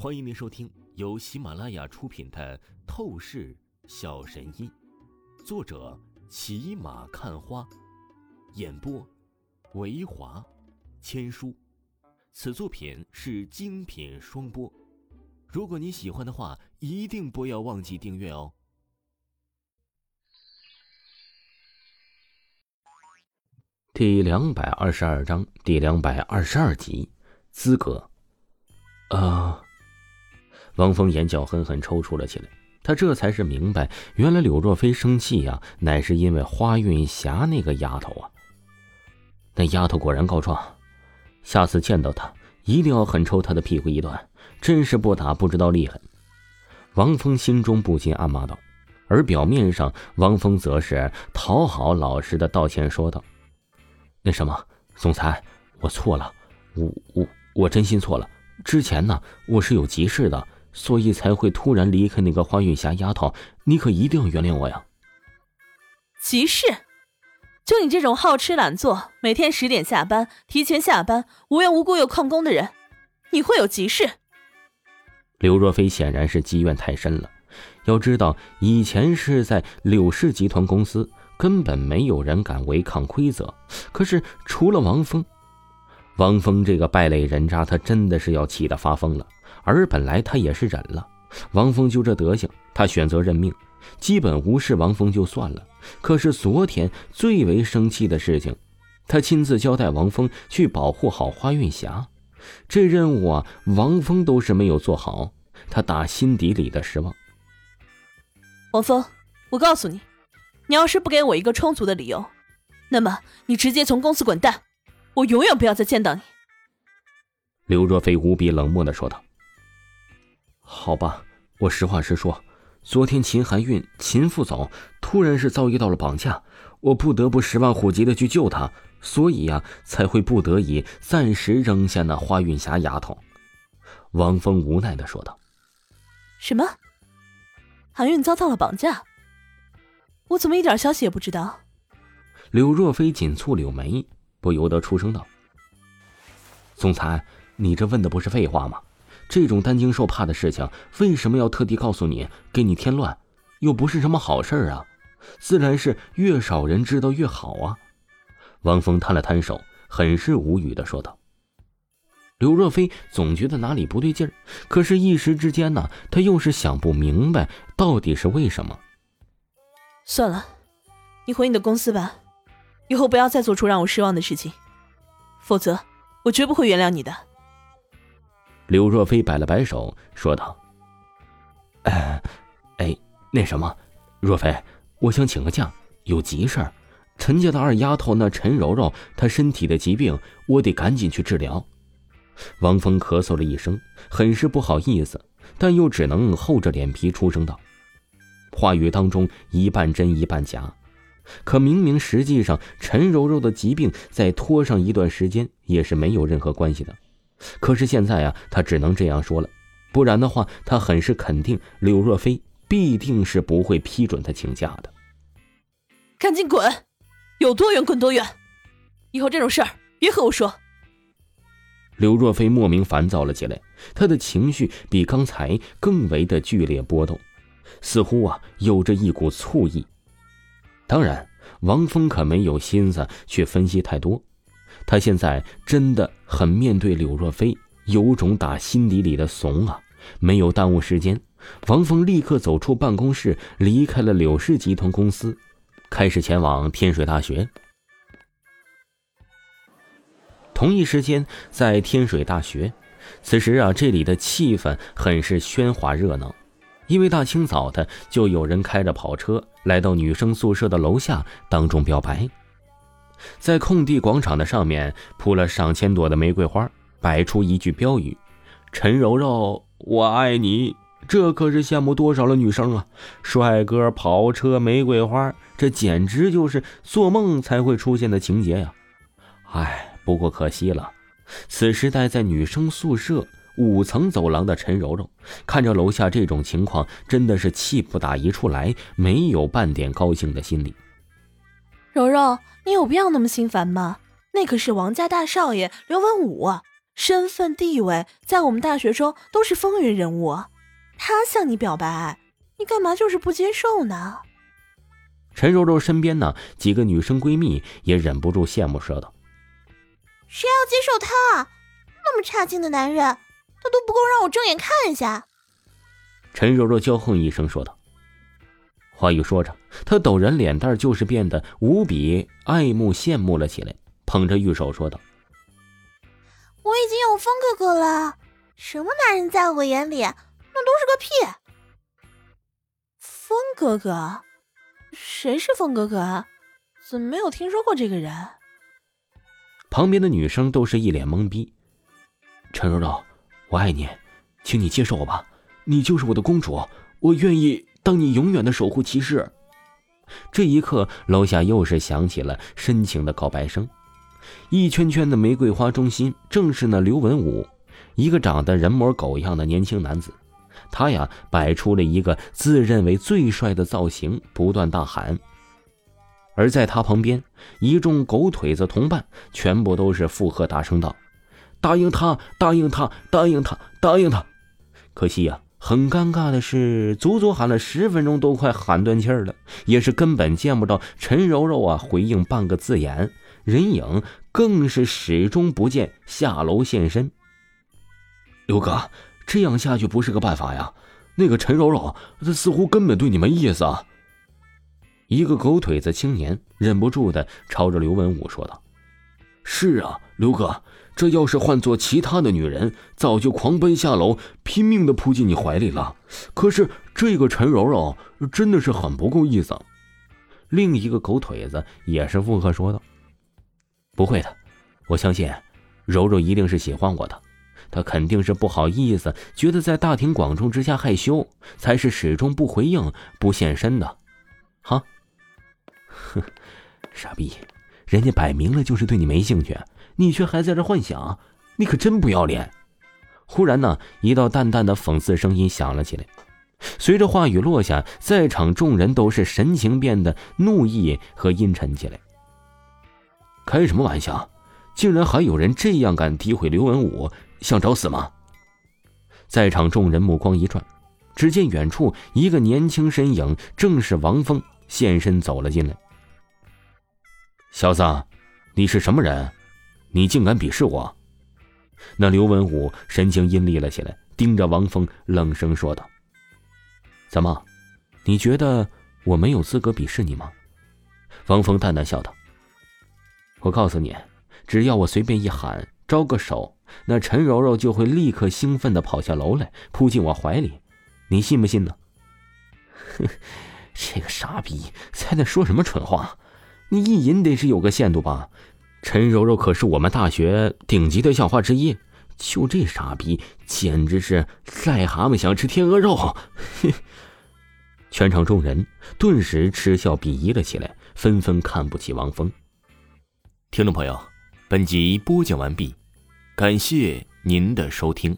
欢迎您收听由喜马拉雅出品的《透视小神医》，作者骑马看花，演播维华千书。此作品是精品双播。如果你喜欢的话，一定不要忘记订阅哦。第两百二十二章第两百二十二集，资格。啊！王峰眼角狠狠抽搐了起来，他这才是明白，原来柳若飞生气呀，乃是因为花韵霞那个丫头啊。那丫头果然告状，下次见到她，一定要狠抽她的屁股一顿，真是不打不知道厉害。王峰心中不禁暗骂道，而表面上，王峰则是讨好老实的道歉说道：“那什么，总裁，我错了，我我我真心错了。之前呢，我是有急事的。”所以才会突然离开那个花月霞丫头，你可一定要原谅我呀！急事？就你这种好吃懒做、每天十点下班、提前下班、无缘无故又旷工的人，你会有急事？刘若飞显然是积怨太深了。要知道，以前是在柳氏集团公司，根本没有人敢违抗规则。可是除了王峰，王峰这个败类人渣，他真的是要气得发疯了。而本来他也是忍了，王峰就这德行，他选择认命，基本无视王峰就算了。可是昨天最为生气的事情，他亲自交代王峰去保护好花韵霞，这任务啊，王峰都是没有做好，他打心底里的失望。王峰，我告诉你，你要是不给我一个充足的理由，那么你直接从公司滚蛋，我永远不要再见到你。刘若飞无比冷漠的说道。好吧，我实话实说，昨天秦含韵秦副总突然是遭遇到了绑架，我不得不十万火急的去救他，所以呀，才会不得已暂时扔下那花韵霞丫头。王峰无奈的说道：“什么？含韵遭到了绑架？我怎么一点消息也不知道？”柳若飞紧蹙柳眉，不由得出声道：“总裁，你这问的不是废话吗？”这种担惊受怕的事情，为什么要特地告诉你，给你添乱？又不是什么好事儿啊！自然是越少人知道越好啊！王峰摊了摊手，很是无语的说道。刘若飞总觉得哪里不对劲儿，可是，一时之间呢，他又是想不明白到底是为什么。算了，你回你的公司吧，以后不要再做出让我失望的事情，否则我绝不会原谅你的。刘若飞摆了摆手，说道：“哎，哎，那什么，若飞，我想请个假，有急事儿。陈家的二丫头那陈柔柔，她身体的疾病，我得赶紧去治疗。”王峰咳嗽了一声，很是不好意思，但又只能厚着脸皮出声道：“话语当中一半真一半假，可明明实际上陈柔柔的疾病再拖上一段时间也是没有任何关系的。”可是现在啊，他只能这样说了，不然的话，他很是肯定柳若飞必定是不会批准他请假的。赶紧滚，有多远滚多远，以后这种事儿别和我说。柳若飞莫名烦躁了起来，他的情绪比刚才更为的剧烈波动，似乎啊有着一股醋意。当然，王峰可没有心思去分析太多。他现在真的很面对柳若飞，有种打心底里的怂啊！没有耽误时间，王峰立刻走出办公室，离开了柳氏集团公司，开始前往天水大学。同一时间，在天水大学，此时啊，这里的气氛很是喧哗热闹，因为大清早的就有人开着跑车来到女生宿舍的楼下，当众表白。在空地广场的上面铺了上千朵的玫瑰花，摆出一句标语：“陈柔柔，我爱你。”这可是羡慕多少了女生啊！帅哥、跑车、玫瑰花，这简直就是做梦才会出现的情节呀！哎，不过可惜了，此时待在女生宿舍五层走廊的陈柔柔，看着楼下这种情况，真的是气不打一处来，没有半点高兴的心理。柔柔，你有必要那么心烦吗？那可是王家大少爷刘文武，身份地位在我们大学中都是风云人物，他向你表白，你干嘛就是不接受呢？陈柔柔身边呢几个女生闺蜜也忍不住羡慕说道：“谁要接受他？那么差劲的男人，他都不够让我正眼看一下。”陈柔柔娇哼一声说道。话一说着，他陡然脸蛋就是变得无比爱慕羡慕了起来，捧着玉手说道。我已经有风哥哥了，什么男人在我眼里那都是个屁。风哥哥，谁是风哥哥啊？怎么没有听说过这个人？旁边的女生都是一脸懵逼。陈柔柔，我爱你，请你接受我吧，你就是我的公主，我愿意当你永远的守护骑士。这一刻，楼下又是响起了深情的告白声。一圈圈的玫瑰花中心正是那刘文武，一个长得人模狗样的年轻男子。他呀，摆出了一个自认为最帅的造型，不断大喊。而在他旁边，一众狗腿子同伴全部都是附和，大声道：“答应他，答应他，答应他，答应他！”可惜呀，很尴尬的是，足足喊了十分钟，都快喊断气儿了，也是根本见不到陈柔柔啊回应半个字眼。人影更是始终不见下楼现身。刘哥，这样下去不是个办法呀！那个陈柔柔，她似乎根本对你没意思啊。一个狗腿子青年忍不住的朝着刘文武说道：“是啊，刘哥，这要是换做其他的女人，早就狂奔下楼，拼命的扑进你怀里了。可是这个陈柔柔真的是很不够意思。”另一个狗腿子也是附和说道。不会的，我相信，柔柔一定是喜欢我的，她肯定是不好意思，觉得在大庭广众之下害羞，才是始终不回应、不现身的。哈，哼，傻逼，人家摆明了就是对你没兴趣，你却还在这幻想，你可真不要脸！忽然呢，一道淡淡的讽刺声音响了起来，随着话语落下，在场众人都是神情变得怒意和阴沉起来。开什么玩笑！竟然还有人这样敢诋毁刘文武，想找死吗？在场众人目光一转，只见远处一个年轻身影，正是王峰现身走了进来。小子，你是什么人？你竟敢鄙视我？那刘文武神情阴厉了起来，盯着王峰冷声说道：“怎么，你觉得我没有资格鄙视你吗？”王峰淡淡笑道。我告诉你，只要我随便一喊，招个手，那陈柔柔就会立刻兴奋的跑下楼来，扑进我怀里，你信不信呢？哼，这个傻逼在那说什么蠢话？你意淫得是有个限度吧？陈柔柔可是我们大学顶级的校花之一，就这傻逼，简直是癞蛤蟆想吃天鹅肉！全场众人顿时嗤笑鄙夷了起来，纷纷看不起王峰。听众朋友，本集播讲完毕，感谢您的收听。